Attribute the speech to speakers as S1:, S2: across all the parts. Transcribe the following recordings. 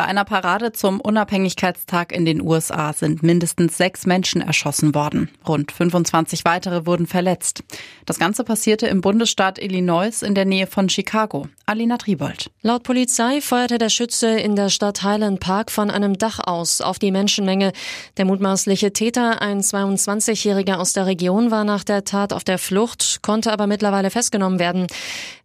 S1: Bei einer Parade zum Unabhängigkeitstag in den USA sind mindestens sechs Menschen erschossen worden. Rund 25 weitere wurden verletzt. Das Ganze passierte im Bundesstaat Illinois in der Nähe von Chicago. Alina Tribold.
S2: Laut Polizei feuerte der Schütze in der Stadt Highland Park von einem Dach aus auf die Menschenmenge. Der mutmaßliche Täter, ein 22-Jähriger aus der Region, war nach der Tat auf der Flucht, konnte aber mittlerweile festgenommen werden.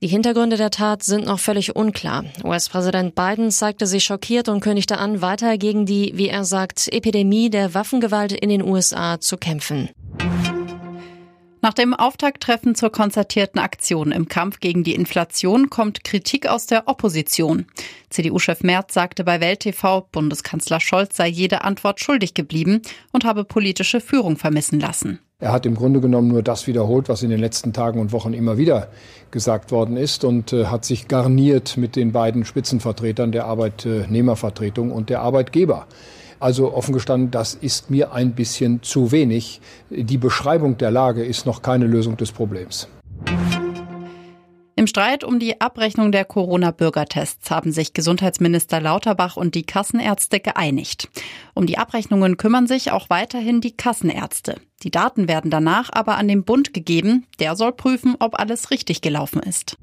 S2: Die Hintergründe der Tat sind noch völlig unklar. US-Präsident Biden zeigte sich schockiert schockiert und kündigte an, weiter gegen die, wie er sagt, Epidemie der Waffengewalt in den USA zu kämpfen.
S1: Nach dem Auftakttreffen zur konzertierten Aktion im Kampf gegen die Inflation kommt Kritik aus der Opposition. CDU-Chef Merz sagte bei Welt TV, Bundeskanzler Scholz sei jede Antwort schuldig geblieben und habe politische Führung vermissen lassen.
S3: Er hat im Grunde genommen nur das wiederholt, was in den letzten Tagen und Wochen immer wieder gesagt worden ist und äh, hat sich garniert mit den beiden Spitzenvertretern der Arbeitnehmervertretung und der Arbeitgeber. Also offen gestanden, das ist mir ein bisschen zu wenig. Die Beschreibung der Lage ist noch keine Lösung des Problems.
S1: Im Streit um die Abrechnung der Corona-Bürgertests haben sich Gesundheitsminister Lauterbach und die Kassenärzte geeinigt. Um die Abrechnungen kümmern sich auch weiterhin die Kassenärzte. Die Daten werden danach aber an den Bund gegeben. Der soll prüfen, ob alles richtig gelaufen ist.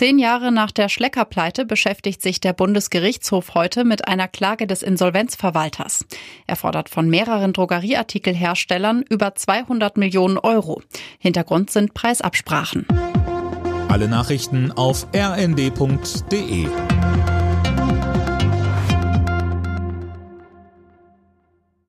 S1: Zehn Jahre nach der Schleckerpleite beschäftigt sich der Bundesgerichtshof heute mit einer Klage des Insolvenzverwalters. Er fordert von mehreren Drogerieartikelherstellern über 200 Millionen Euro. Hintergrund sind Preisabsprachen.
S4: Alle Nachrichten auf rnd.de